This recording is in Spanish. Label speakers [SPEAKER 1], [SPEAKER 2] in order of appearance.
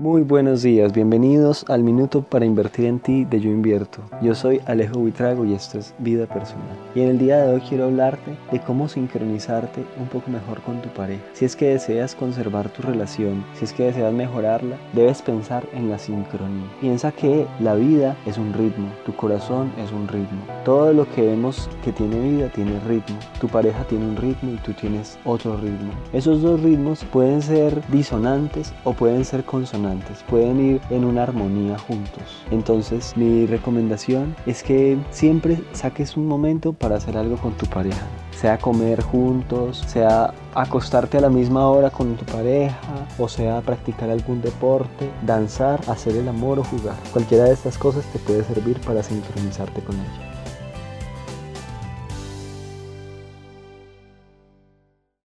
[SPEAKER 1] Muy buenos días, bienvenidos al Minuto para Invertir en Ti de Yo Invierto. Yo soy Alejo Buitrago y esto es Vida Personal. Y en el día de hoy quiero hablarte de cómo sincronizarte un poco mejor con tu pareja. Si es que deseas conservar tu relación, si es que deseas mejorarla, debes pensar en la sincronía. Piensa que la vida es un ritmo, tu corazón es un ritmo. Todo lo que vemos que tiene vida tiene ritmo. Tu pareja tiene un ritmo y tú tienes otro ritmo. Esos dos ritmos pueden ser disonantes o pueden ser consonantes pueden ir en una armonía juntos. Entonces mi recomendación es que siempre saques un momento para hacer algo con tu pareja. Sea comer juntos, sea acostarte a la misma hora con tu pareja, o sea practicar algún deporte, danzar, hacer el amor o jugar. Cualquiera de estas cosas te puede servir para sincronizarte con ella.